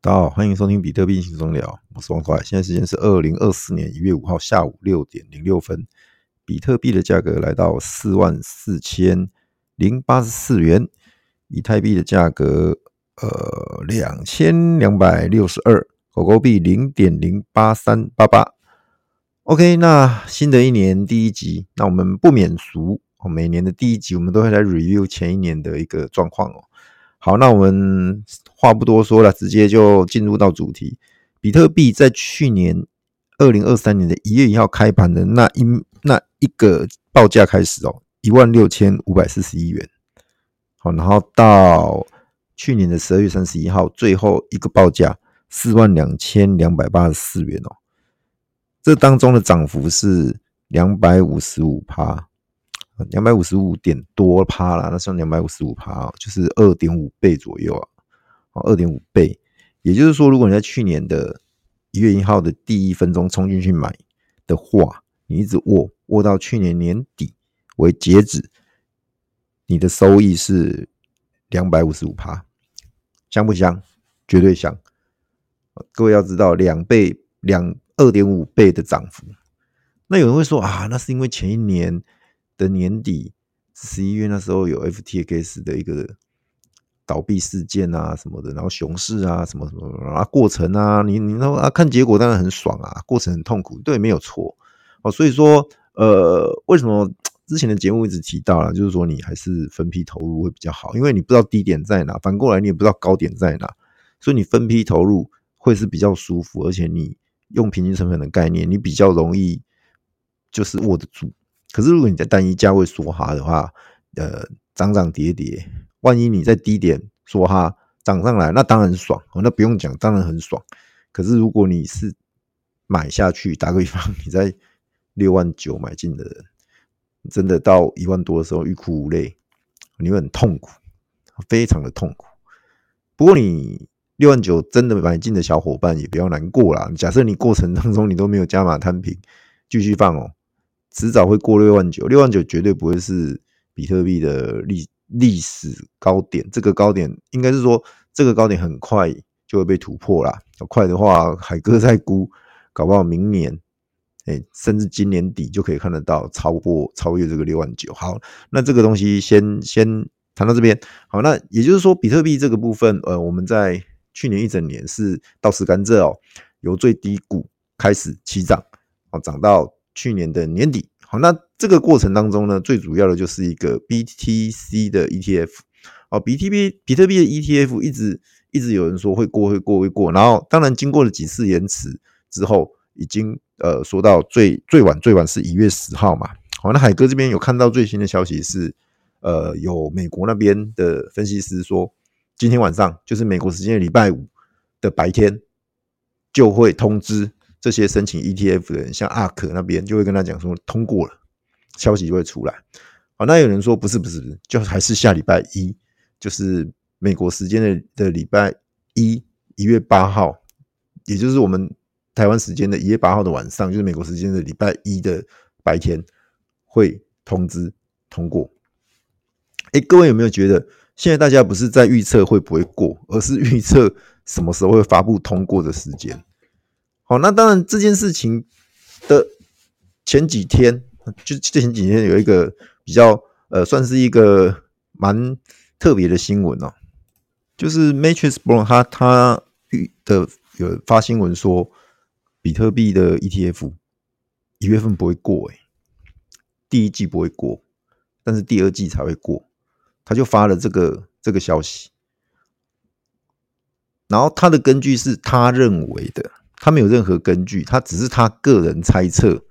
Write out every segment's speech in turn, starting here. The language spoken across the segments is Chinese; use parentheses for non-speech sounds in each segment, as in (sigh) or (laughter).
大家好，欢迎收听比特币轻松聊，我是王快。现在时间是二零二四年一月五号下午六点零六分，比特币的价格来到四万四千零八十四元，以太币的价格呃两千两百六十二，狗狗币零点零八三八八。OK，那新的一年第一集，那我们不免俗，每年的第一集我们都会来 review 前一年的一个状况哦。好，那我们话不多说了，直接就进入到主题。比特币在去年二零二三年的一月一号开盘的那一那一个报价开始哦，一万六千五百四十一元。好，然后到去年的十二月三十一号，最后一个报价四万两千两百八十四元哦。这当中的涨幅是两百五十五趴。两百五十五点多趴啦，那算两百五十五趴，就是二点五倍左右啊，二点五倍。也就是说，如果你在去年的一月一号的第一分钟冲进去买的话，你一直握握到去年年底为截止，你的收益是两百五十五趴，香不香？绝对香。各位要知道，两倍两二点五倍的涨幅。那有人会说啊，那是因为前一年。的年底十一月那时候有 FTX 的一个倒闭事件啊什么的，然后熊市啊什么什么啊过程啊，你你那啊看结果当然很爽啊，过程很痛苦，对，没有错哦。所以说呃，为什么之前的节目一直提到了，就是说你还是分批投入会比较好，因为你不知道低点在哪，反过来你也不知道高点在哪，所以你分批投入会是比较舒服，而且你用平均成本的概念，你比较容易就是握得住。可是，如果你在单一价位梭哈的话，呃，涨涨跌跌，万一你在低点梭哈涨上来，那当然爽，那不用讲，当然很爽。可是，如果你是买下去，打个比方，(laughs) 你在六万九买进的人，真的到一万多的时候欲哭无泪，你会很痛苦，非常的痛苦。不过，你六万九真的买进的小伙伴也不要难过啦。假设你过程当中你都没有加码摊平，继续放哦。迟早会过六万九，六万九绝对不会是比特币的历历史高点。这个高点应该是说，这个高点很快就会被突破啦。快的话，海哥在估，搞不好明年，哎，甚至今年底就可以看得到超过超越这个六万九。好，那这个东西先先谈到这边。好，那也就是说，比特币这个部分，呃，我们在去年一整年是倒吃甘蔗哦，由最低谷开始起涨，哦，涨到。去年的年底，好，那这个过程当中呢，最主要的就是一个 BTC 的 ETF 哦，BTB 比特币的 ETF 一直一直有人说会过会过会过，然后当然经过了几次延迟之后，已经呃说到最最晚最晚是一月十号嘛，好，那海哥这边有看到最新的消息是，呃，有美国那边的分析师说，今天晚上就是美国时间礼拜五的白天就会通知。这些申请 ETF 的人，像阿克那边就会跟他讲说通过了，消息就会出来。好，那有人说不是不是不是，就还是下礼拜一，就是美国时间的的礼拜一，一月八号，也就是我们台湾时间的一月八号的晚上，就是美国时间的礼拜一的白天会通知通过。哎，各位有没有觉得现在大家不是在预测会不会过，而是预测什么时候会发布通过的时间？好，那当然这件事情的前几天，就前几天有一个比较呃，算是一个蛮特别的新闻哦，就是 Matrix Brown 他他的有发新闻说，比特币的 ETF 一月份不会过诶，第一季不会过，但是第二季才会过，他就发了这个这个消息，然后他的根据是他认为的。他没有任何根据，他只是他个人猜测，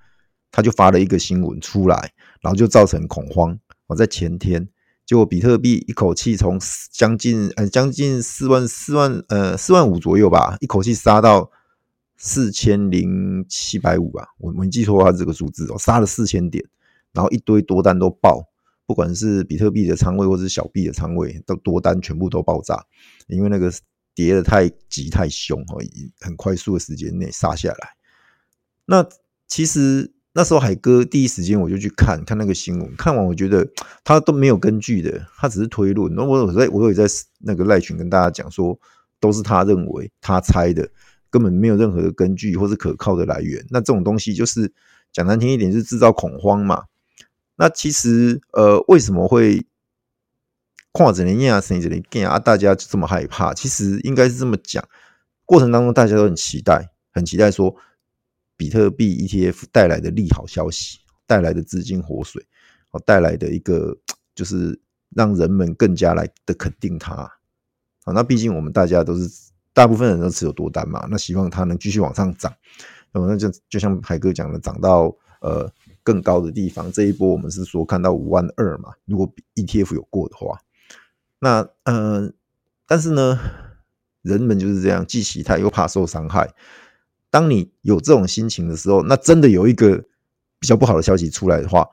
他就发了一个新闻出来，然后就造成恐慌。我在前天，结果比特币一口气从将近呃将近四万四万呃四万五左右吧，一口气杀到四千零七百五吧，我没记错他这个数字哦，杀了四千点，然后一堆多单都爆，不管是比特币的仓位或是小币的仓位，都多单全部都爆炸，因为那个。跌得太急太凶哦，很快速的时间内杀下来。那其实那时候海哥第一时间我就去看看那个新闻，看完我觉得他都没有根据的，他只是推论。那我有在，我有在那个赖群跟大家讲说，都是他认为他猜的，根本没有任何的根据或是可靠的来源。那这种东西就是讲难听一点，就是制造恐慌嘛。那其实呃，为什么会跨着年啊，甚至年变啊，大家就这么害怕？其实应该是这么讲，过程当中大家都很期待，很期待说比特币 ETF 带来的利好消息，带来的资金活水，哦，带来的一个就是让人们更加来的肯定它。啊，那毕竟我们大家都是大部分人都持有多单嘛，那希望它能继续往上涨。那么那就就像海哥讲的，涨到呃。更高的地方，这一波我们是说看到五万二嘛？如果 ETF 有过的话，那呃，但是呢，人们就是这样，既期待又怕受伤害。当你有这种心情的时候，那真的有一个比较不好的消息出来的话，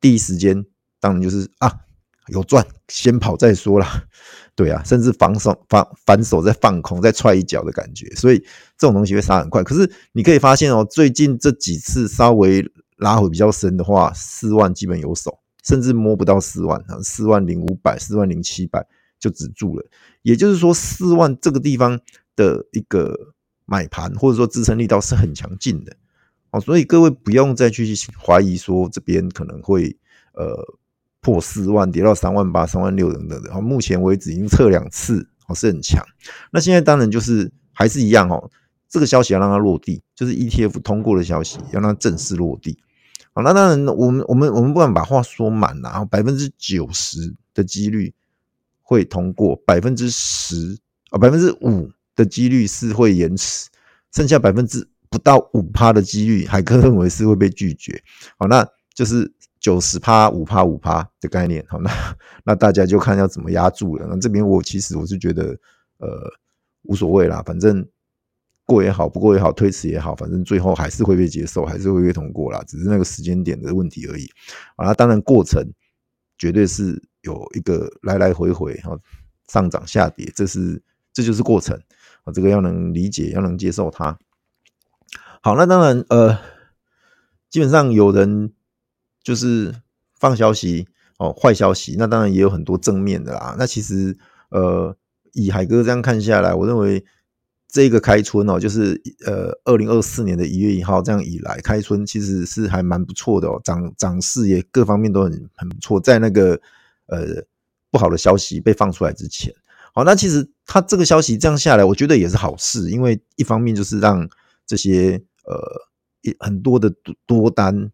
第一时间当然就是啊，有赚先跑再说啦。对啊，甚至防守防反手再放空再踹一脚的感觉，所以这种东西会杀很快。可是你可以发现哦，最近这几次稍微。拉回比较深的话，四万基本有手，甚至摸不到四万啊，四万零五百、四万零七百就止住了。也就是说，四万这个地方的一个买盘或者说支撑力道是很强劲的哦，所以各位不用再去怀疑说这边可能会呃破四万，跌到三万八、三万六等等的。哦，目前为止已经测两次哦，是很强。那现在当然就是还是一样哦，这个消息要让它落地，就是 ETF 通过的消息要让它正式落地。好，那当然，我们我们我们不敢把话说满啦。然后百分之九十的几率会通过，百分之十啊，百分之五的几率是会延迟，剩下百分之不到五趴的几率，海哥认为是会被拒绝。好，那就是九十趴、五趴、五趴的概念。好，那那大家就看要怎么压住了。那这边我其实我是觉得，呃，无所谓啦，反正。过也好，不过也好，推迟也好，反正最后还是会被接受，还是会被通过啦，只是那个时间点的问题而已。啊，那当然过程绝对是有一个来来回回哈，上涨下跌，这是这就是过程啊，这个要能理解，要能接受它。好，那当然呃，基本上有人就是放消息哦，坏消息，那当然也有很多正面的啦。那其实呃，以海哥这样看下来，我认为。这个开春哦，就是呃，二零二四年的一月一号这样以来，开春其实是还蛮不错的哦，涨涨势也各方面都很很不错。在那个呃不好的消息被放出来之前，好，那其实它这个消息这样下来，我觉得也是好事，因为一方面就是让这些呃很多的多单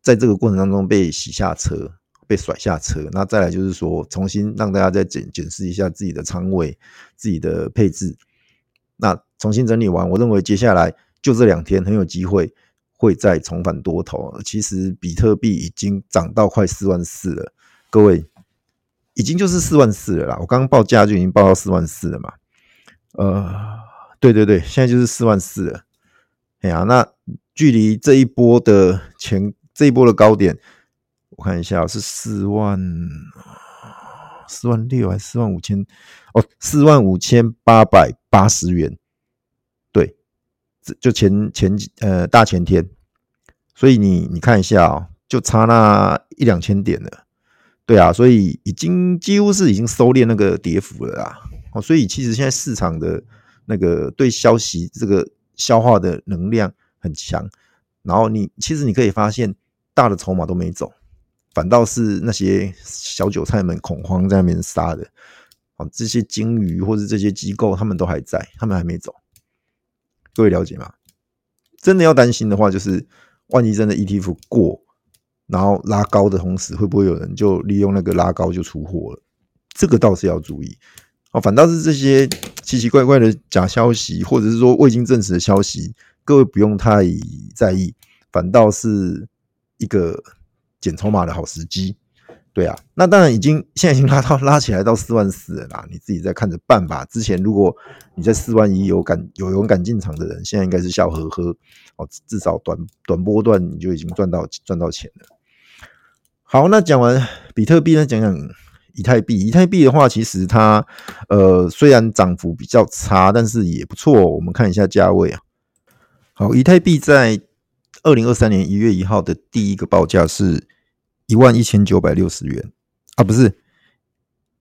在这个过程当中被洗下车，被甩下车。那再来就是说，重新让大家再检检视一下自己的仓位、自己的配置。那重新整理完，我认为接下来就这两天很有机会会再重返多头。其实比特币已经涨到快四万四了，各位已经就是四万四了啦。我刚刚报价就已经报到四万四了嘛。呃，对对对，现在就是四万四了。哎呀，那距离这一波的前这一波的高点，我看一下是四万四万六还是四万五千？哦，四万五千八百八十元，对，就前前呃大前天，所以你你看一下哦，就差那一两千点了，对啊，所以已经几乎是已经收敛那个跌幅了啊。哦，所以其实现在市场的那个对消息这个消化的能量很强，然后你其实你可以发现大的筹码都没走，反倒是那些小韭菜们恐慌在那边杀的。这些鲸鱼或者这些机构，他们都还在，他们还没走。各位了解吗？真的要担心的话，就是万一真的 ETF 过，然后拉高的同时，会不会有人就利用那个拉高就出货了？这个倒是要注意。哦，反倒是这些奇奇怪怪的假消息，或者是说未经证实的消息，各位不用太在意，反倒是一个捡筹码的好时机。对啊，那当然已经现在已经拉到拉起来到四万四了啦，你自己再看着办吧。之前如果你在四万一有敢有勇敢进场的人，现在应该是笑呵呵哦，至少短短波段你就已经赚到赚到钱了。好，那讲完比特币呢，讲讲以太币。以太币的话，其实它呃虽然涨幅比较差，但是也不错。我们看一下价位啊。好，以太币在二零二三年一月一号的第一个报价是。一万一千九百六十元啊，不是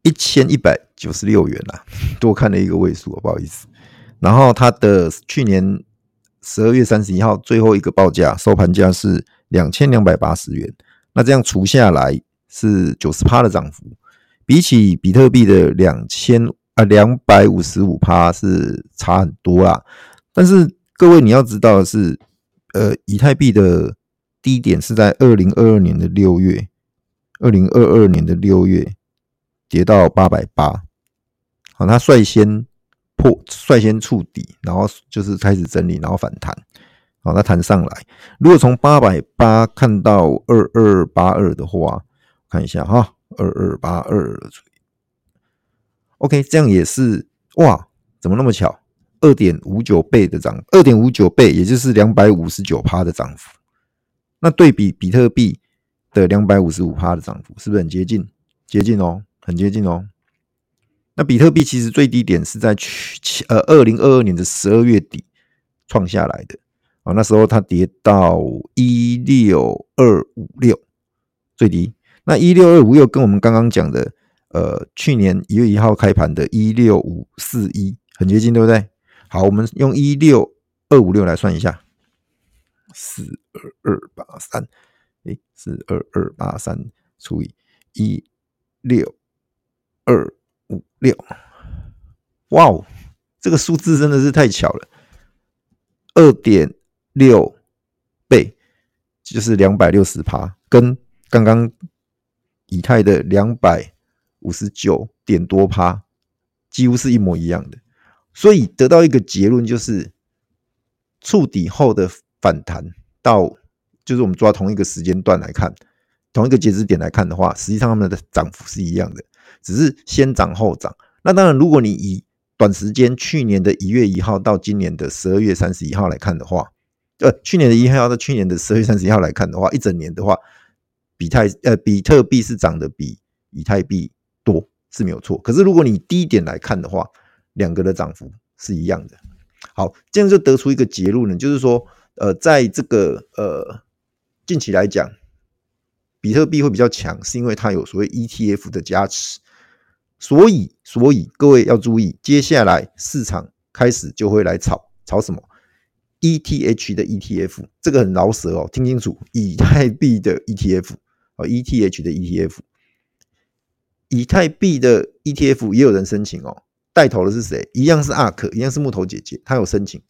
一千一百九十六元啦，多看了一个位数，不好意思。然后它的去年十二月三十一号最后一个报价收盘价是两千两百八十元，那这样除下来是九十趴的涨幅，比起比特币的两千啊两百五十五趴是差很多啦。但是各位你要知道的是，呃，以太币的低点是在二零二二年的六月，二零二二年的六月跌到八百八，好，它率先。破率先触底，然后就是开始整理，然后反弹，好，它弹上来。如果从八百八看到二二八二的话，看一下哈，二二八二，OK，这样也是哇，怎么那么巧？二点五九倍的涨，二点五九倍，也就是两百五十九趴的涨幅。那对比比特币的两百五十五趴的涨幅，是不是很接近？接近哦，很接近哦。那比特币其实最低点是在去呃二零二二年的十二月底创下来的啊，那时候它跌到一六二五六最低。那一六二五六跟我们刚刚讲的呃去年一月一号开盘的一六五四一很接近，对不对？好，我们用一六二五六来算一下，四二二八三，诶，四二二八三除以一六二。五六，哇哦，这个数字真的是太巧了，二点六倍就是两百六十趴，跟刚刚以太的两百五十九点多趴几乎是一模一样的，所以得到一个结论就是触底后的反弹到，就是我们抓同一个时间段来看，同一个截止点来看的话，实际上它们的涨幅是一样的。只是先涨后涨，那当然，如果你以短时间去年的一月一号到今年的十二月三十一号来看的话，呃，去年的一号到去年的十二月三十一号来看的话，一整年的话，比太呃比特币是涨得比以太币多是没有错。可是如果你低点来看的话，两个的涨幅是一样的。好，这样就得出一个结论呢，就是说，呃，在这个呃近期来讲，比特币会比较强，是因为它有所谓 ETF 的加持。所以，所以各位要注意，接下来市场开始就会来炒炒什么？ETH 的 ETF，这个很饶舌哦，听清楚，以太币的 ETF 啊，ETH 的 ETF，以太币的 ETF 也有人申请哦，带头的是谁？一样是 ARK，一样是木头姐姐，她有申请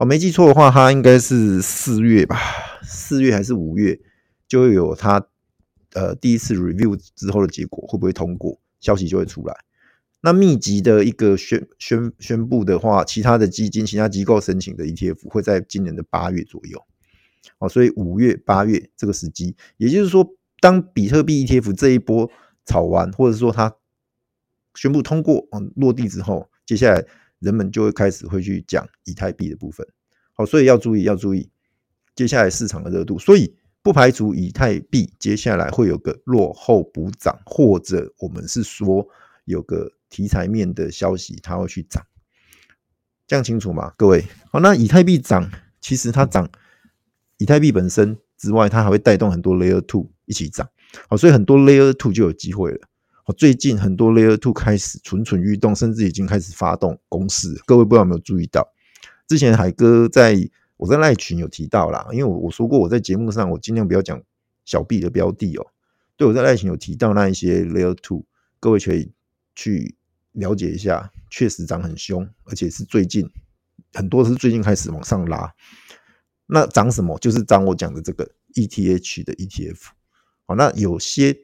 哦，没记错的话，她应该是四月吧，四月还是五月就会有她呃第一次 review 之后的结果会不会通过？消息就会出来。那密集的一个宣宣宣布的话，其他的基金、其他机构申请的 ETF 会在今年的八月左右。哦，所以五月、八月这个时机，也就是说，当比特币 ETF 这一波炒完，或者说它宣布通过、嗯、落地之后，接下来人们就会开始会去讲以太币的部分。好，所以要注意，要注意接下来市场的热度。所以。不排除以太币接下来会有个落后补涨，或者我们是说有个题材面的消息，它会去涨，这样清楚吗？各位，好，那以太币涨，其实它涨，以太币本身之外，它还会带动很多 Layer Two 一起涨，好，所以很多 Layer Two 就有机会了。最近很多 Layer Two 开始蠢蠢欲动，甚至已经开始发动攻势。各位不知道有没有注意到，之前海哥在。我在赖群有提到啦，因为我我说过我在节目上我尽量不要讲小币的标的哦。对，我在赖群有提到那一些 Layer Two，各位可以去了解一下，确实涨很凶，而且是最近很多是最近开始往上拉。那涨什么？就是涨我讲的这个 ETH 的 ETF。好，那有些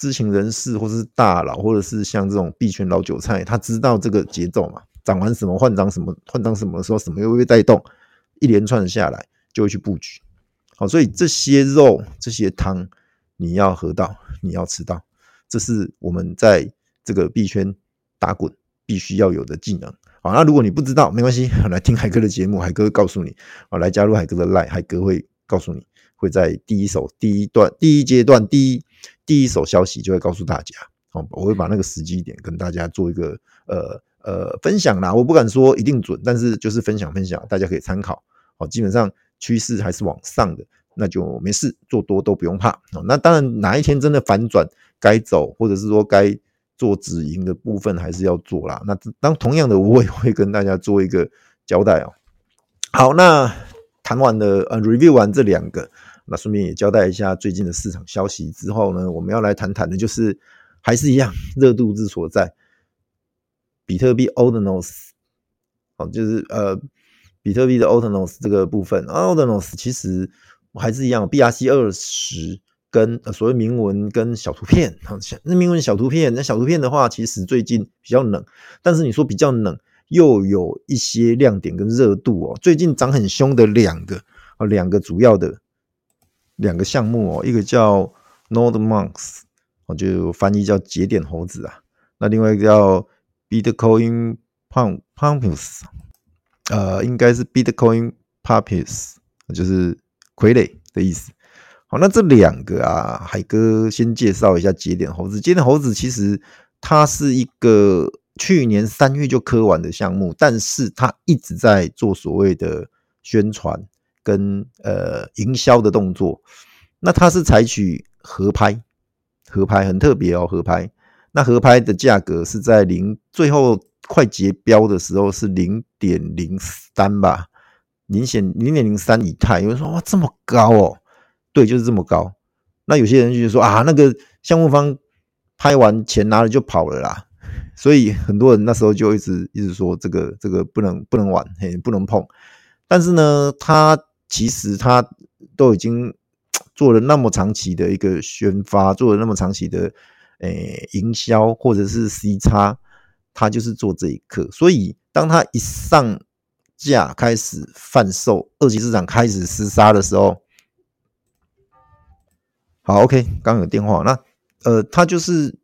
知情人士或是大佬，或者是像这种币圈老韭菜，他知道这个节奏嘛？涨完什么换涨什么，换涨什么的时候，什么又会被带动？一连串下来，就会去布局，好，所以这些肉、这些汤，你要喝到，你要吃到，这是我们在这个币圈打滚必须要有的技能。好，那如果你不知道，没关系，来听海哥的节目，海哥告诉你，好，来加入海哥的 Line，海哥会告诉你，会在第一手、第一段、第一阶段、第一第一手消息就会告诉大家。好，我会把那个时机点跟大家做一个呃呃分享啦，我不敢说一定准，但是就是分享分享，大家可以参考。好，基本上趋势还是往上的，那就没事，做多都不用怕。那当然，哪一天真的反转该走，或者是说该做止盈的部分还是要做啦。那当同样的，我也会跟大家做一个交代哦。好，那谈完了呃，review 完这两个，那顺便也交代一下最近的市场消息之后呢，我们要来谈谈的就是还是一样热度之所在，比特币 Ordinals，好，就是呃，比特币的 Ordinals 这个部分，Ordinals 其实还是一样，BRC 二十。跟呃所谓铭文跟小图片，那铭文小图片，那小图片的话，其实最近比较冷，但是你说比较冷，又有一些亮点跟热度哦。最近涨很凶的两个啊，两个主要的两个项目哦，一个叫 Node Monks，哦，就翻译叫节点猴子啊。那另外一个叫 Bitcoin Puppets，呃，应该是 Bitcoin Puppies，就是傀儡的意思。好，那这两个啊，海哥先介绍一下节点猴子。节点猴子其实它是一个去年三月就磕完的项目，但是它一直在做所谓的宣传跟呃营销的动作。那它是采取合拍，合拍很特别哦，合拍。那合拍的价格是在零，最后快结标的时候是零点零三吧，明显零点零三以太。有人说哇，这么高哦。对，就是这么高。那有些人就说啊，那个项目方拍完钱拿了就跑了啦。(laughs) 所以很多人那时候就一直一直说这个这个不能不能玩，嘿，不能碰。但是呢，他其实他都已经 (tsk) 做了那么长期的一个宣发，做了那么长期的诶营销或者是 C 叉，他就是做这一课。所以当他一上架开始贩售，二级市场开始厮杀的时候。好，OK，刚有电话。那呃，他就是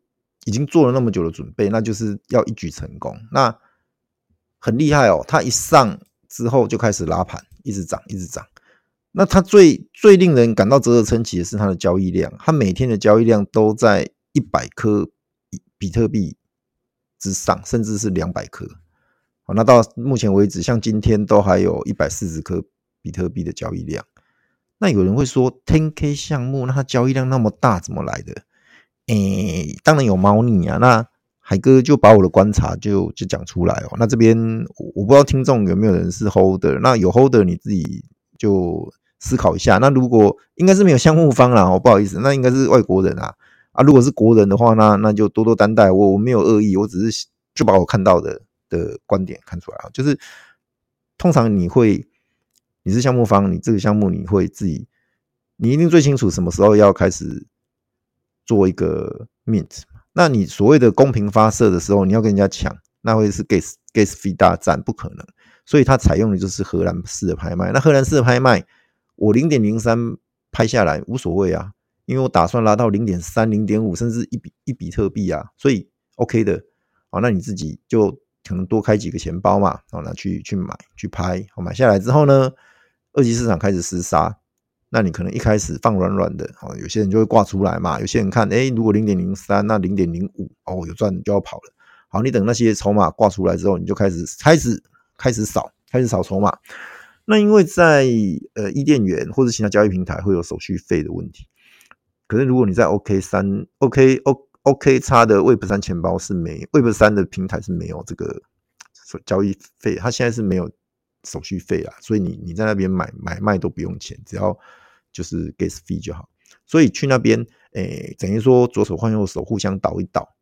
已经做了那么久的准备，那就是要一举成功。那很厉害哦，他一上之后就开始拉盘，一直涨，一直涨。那他最最令人感到啧啧称奇的是他的交易量，他每天的交易量都在一百颗比特币之上，甚至是两百颗。好，那到目前为止，像今天都还有一百四十颗比特币的交易量。那有人会说，10K 项目，那它交易量那么大，怎么来的？诶，当然有猫腻啊。那海哥就把我的观察就就讲出来哦。那这边我不知道听众有没有人是 holder，那有 holder 你自己就思考一下。那如果应该是没有项目方啦，哦，不好意思，那应该是外国人啊。啊，如果是国人的话，那那就多多担待。我我没有恶意，我只是就把我看到的的观点看出来啊。就是通常你会。你是项目方，你这个项目你会自己，你一定最清楚什么时候要开始做一个 mint。那你所谓的公平发射的时候，你要跟人家抢，那会是 gas gas fee 大战，不可能。所以它采用的就是荷兰式的拍卖。那荷兰式的拍卖，我零点零三拍下来无所谓啊，因为我打算拉到零点三、零点五，甚至一比一比特币啊，所以 OK 的。好，那你自己就可能多开几个钱包嘛，好，那去去买去拍，好，买下来之后呢？二级市场开始厮杀，那你可能一开始放软软的，好，有些人就会挂出来嘛。有些人看，诶，如果零点零三，那零点零五，哦，有赚就要跑了。好，你等那些筹码挂出来之后，你就开始开始开始扫，开始扫筹码。那因为在呃伊甸园或者其他交易平台会有手续费的问题，可是如果你在 OK 三 OK O OK 叉的 Web 三钱包是没 Web 三的平台是没有这个交易费，它现在是没有。手续费啊，所以你你在那边买买卖都不用钱，只要就是 gas fee 就好。所以去那边，诶、等于说左手换右手，互相倒一倒，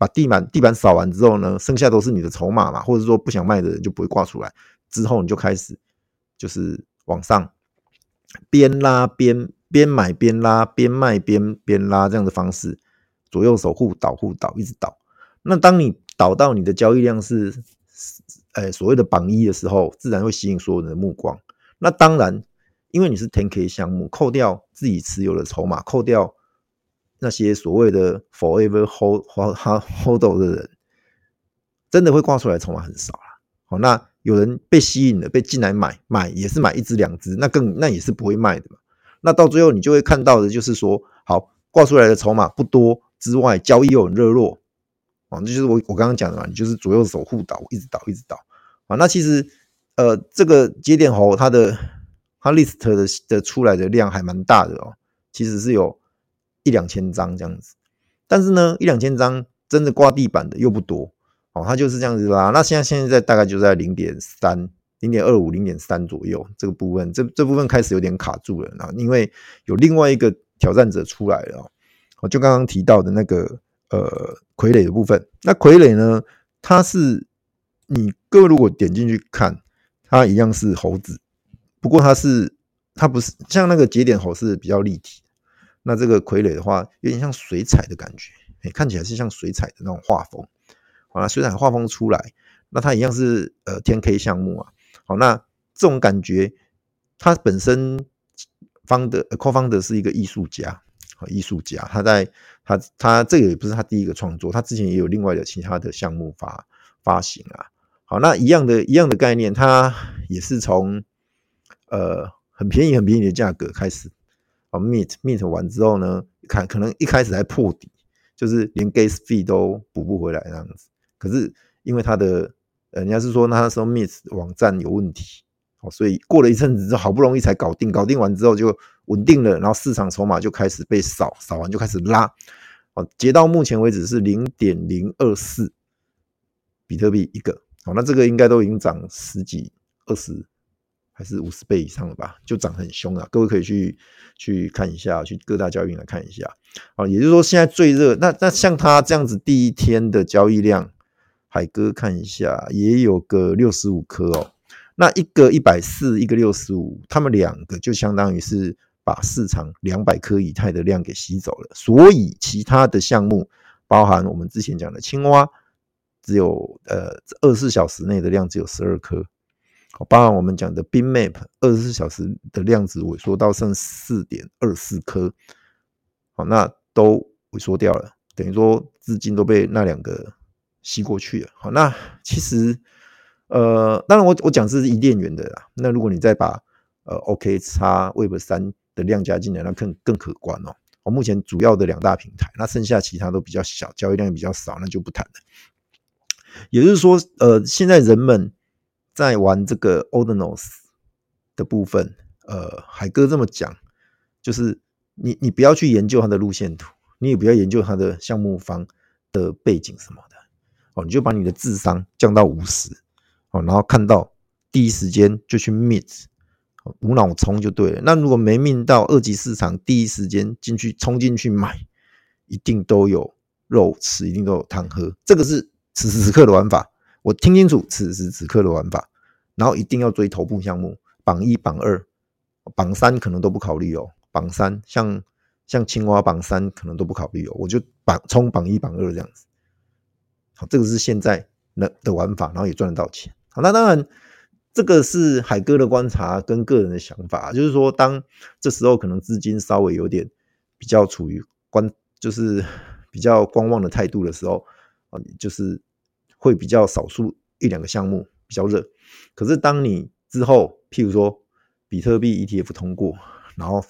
把地板地板扫完之后呢，剩下都是你的筹码嘛，或者说不想卖的人就不会挂出来。之后你就开始就是往上边拉边边买边拉边卖边边拉这样的方式，左右手互倒互倒一直倒。那当你倒到你的交易量是。哎，所谓的榜一的时候，自然会吸引所有人的目光。那当然，因为你是 10K 项目，扣掉自己持有的筹码，扣掉那些所谓的 Forever Hold Hold 的人，真的会挂出来筹码很少啦。好，那有人被吸引了，被进来买，买也是买一只两只，那更那也是不会卖的嘛。那到最后你就会看到的就是说，好挂出来的筹码不多之外，交易又很热络。啊，这就是我我刚刚讲的嘛，你就是左右手互倒，一直倒，一直倒啊。那其实，呃，这个节点猴它的它 list 的的出来的量还蛮大的哦，其实是有一两千张这样子。但是呢，一两千张真的挂地板的又不多，哦，它就是这样子啦。那现在现在大概就在零点三、零点二五、零点三左右这个部分，这这部分开始有点卡住了。然后因为有另外一个挑战者出来了，哦，就刚刚提到的那个呃傀儡的部分。那傀儡呢，它是你各位如果点进去看，它一样是猴子，不过它是它不是像那个节点猴是比较立体。那这个傀儡的话，有点像水彩的感觉，看起来是像水彩的那种画风。好，那水彩画风出来，那它一样是呃天 K 项目啊。好，那这种感觉，它本身方的 co-founder 是一个艺术家，好，艺术家，他在他他这个也不是他第一个创作，他之前也有另外的其他的项目发发行啊。好，那一样的一样的概念，它也是从呃很便宜很便宜的价格开始。啊，meet meet 完之后呢，看可能一开始还破底，就是连 gas fee 都补不回来那样子。可是因为他的，人家是说那时候 Miss 网站有问题，哦，所以过了一阵子之后，好不容易才搞定，搞定完之后就稳定了，然后市场筹码就开始被扫，扫完就开始拉，哦，截到目前为止是零点零二四比特币一个，哦，那这个应该都已经涨十几二十。还是五十倍以上了吧，就涨很凶了。各位可以去去看一下，去各大交易来看一下。好，也就是说现在最热，那那像他这样子第一天的交易量，海哥看一下也有个六十五颗哦。那一个一百四，一个六十五，他们两个就相当于是把市场两百颗以太的量给吸走了。所以其他的项目，包含我们之前讲的青蛙，只有呃二十四小时内的量只有十二颗。包含我们讲的 Bitmap 二十四小时的量子萎缩到剩四点二四颗，好，那都萎缩掉了，等于说资金都被那两个吸过去了。好，那其实呃，当然我我讲是伊甸园的啦。那如果你再把呃 OKX Web 三的量加进来，那更更可观哦。我目前主要的两大平台，那剩下其他都比较小，交易量也比较少，那就不谈了。也就是说，呃，现在人们。在玩这个 Ordinals 的部分，呃，海哥这么讲，就是你你不要去研究它的路线图，你也不要研究它的项目方的背景什么，哦，你就把你的智商降到五十，哦，然后看到第一时间就去 mint，无脑冲就对了。那如果没命到二级市场，第一时间进去冲进去买，一定都有肉吃，一定都有汤喝。这个是此时此刻的玩法，我听清楚此时此刻的玩法。然后一定要追头部项目，榜一、榜二、榜三可能都不考虑哦。榜三像像青蛙，榜三可能都不考虑哦。我就榜冲榜一、榜二这样子。这个是现在的的玩法，然后也赚得到钱。好，那当然这个是海哥的观察跟个人的想法，就是说当这时候可能资金稍微有点比较处于观，就是 (laughs) 比较观望的态度的时候啊，就是会比较少数一两个项目比较热。可是，当你之后，譬如说比特币 ETF 通过，然后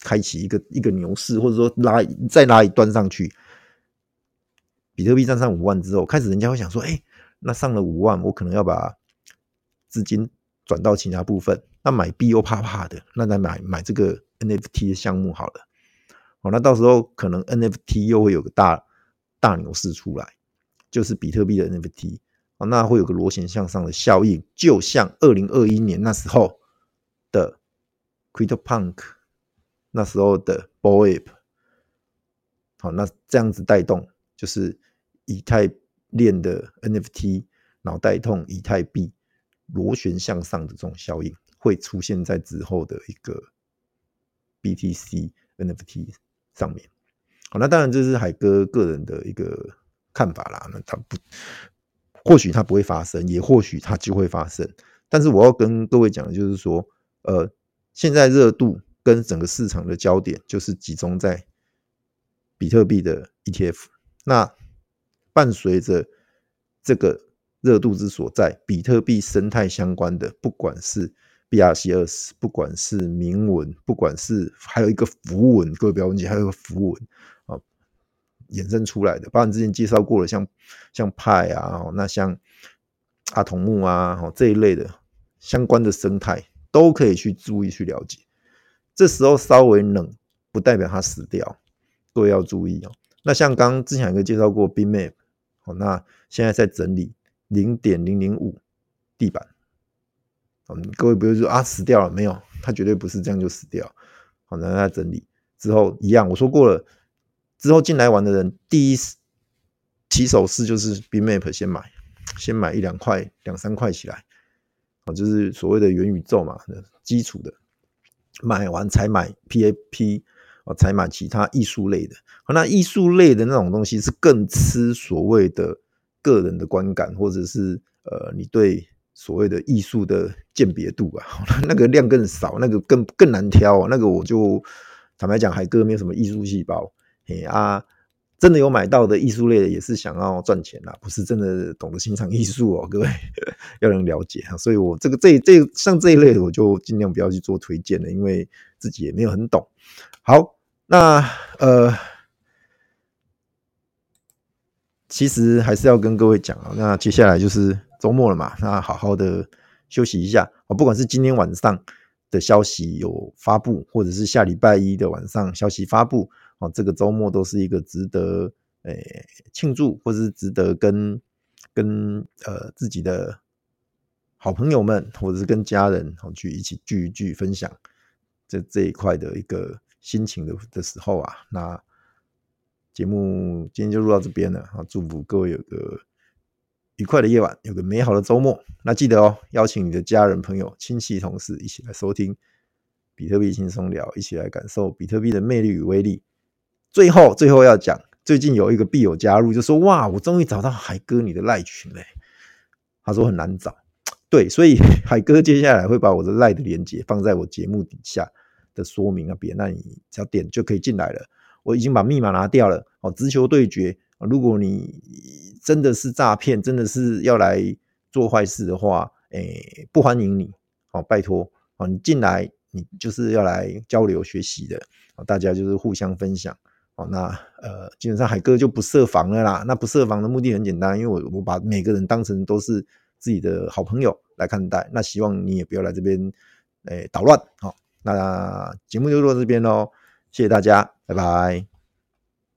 开启一个一个牛市，或者说拉再拉一段上去，比特币站上五万之后，开始人家会想说：“哎，那上了五万，我可能要把资金转到其他部分。那买币又怕怕的，那再买买这个 NFT 的项目好了。哦，那到时候可能 NFT 又会有个大大牛市出来，就是比特币的 NFT。”哦那会有个螺旋向上的效应，就像二零二一年那时候的 CryptoPunk，那时候的 Bored Ape，好，那这样子带动就是以太链的 NFT，脑袋痛以太币螺旋向上的这种效应，会出现在之后的一个 BTC NFT 上面。好，那当然这是海哥个人的一个看法啦，那他不。或许它不会发生，也或许它就会发生。但是我要跟各位讲的就是说，呃，现在热度跟整个市场的焦点就是集中在比特币的 ETF。那伴随着这个热度之所在，比特币生态相关的，不管是 BRC20，不管是铭文，不管是还有一个符文，各位不要忘记，还有一个符文啊。衍生出来的，包括之前介绍过的，像像派啊，那像阿童木啊，这一类的相关的生态，都可以去注意去了解。这时候稍微冷，不代表它死掉，各位要注意哦。那像刚之前有个介绍过 Bitmap 哦，那现在在整理零点零零五地板。嗯，各位不要说啊死掉了没有？他绝对不是这样就死掉。好，那在整理之后一样，我说过了，之后进来玩的人，第一起手式就是 BMap 先买，先买一两块、两三块起来，哦，就是所谓的元宇宙嘛，基础的，买完才买 PAP，哦，才买其他艺术类的。那艺术类的那种东西是更吃所谓的个人的观感，或者是呃，你对。所谓的艺术的鉴别度啊，(laughs) 那个量更少，那个更更难挑。那个我就坦白讲，海哥没有什么艺术细胞。嘿啊，真的有买到的艺术类的，也是想要赚钱啦，不是真的懂得欣赏艺术哦。(laughs) 各位要能了解啊，所以我这个这这像这一类，我就尽量不要去做推荐了，因为自己也没有很懂。好，那呃，其实还是要跟各位讲啊，那接下来就是。周末了嘛，那好好的休息一下。不管是今天晚上的消息有发布，或者是下礼拜一的晚上消息发布，哦，这个周末都是一个值得诶庆祝，或者是值得跟跟呃自己的好朋友们，或者是跟家人哦去一起聚一聚，分享这这一块的一个心情的的时候啊。那节目今天就录到这边了啊，祝福各位有个。愉快的夜晚，有个美好的周末。那记得哦，邀请你的家人、朋友、亲戚、同事一起来收听比特币轻松聊，一起来感受比特币的魅力与威力。最后，最后要讲，最近有一个币友加入，就说：“哇，我终于找到海哥你的赖群嘞。”他说很难找，对，所以 (laughs) 海哥接下来会把我的赖的连接放在我节目底下的说明那边，那你只要点就可以进来了。我已经把密码拿掉了，哦，直球对决。如果你真的是诈骗，真的是要来做坏事的话，诶，不欢迎你，好，拜托，好，你进来，你就是要来交流学习的，大家就是互相分享，好，那呃，基本上海哥就不设防了啦，那不设防的目的很简单，因为我我把每个人当成都是自己的好朋友来看待，那希望你也不要来这边，诶，捣乱，好，那节目就录到这边喽，谢谢大家，拜拜。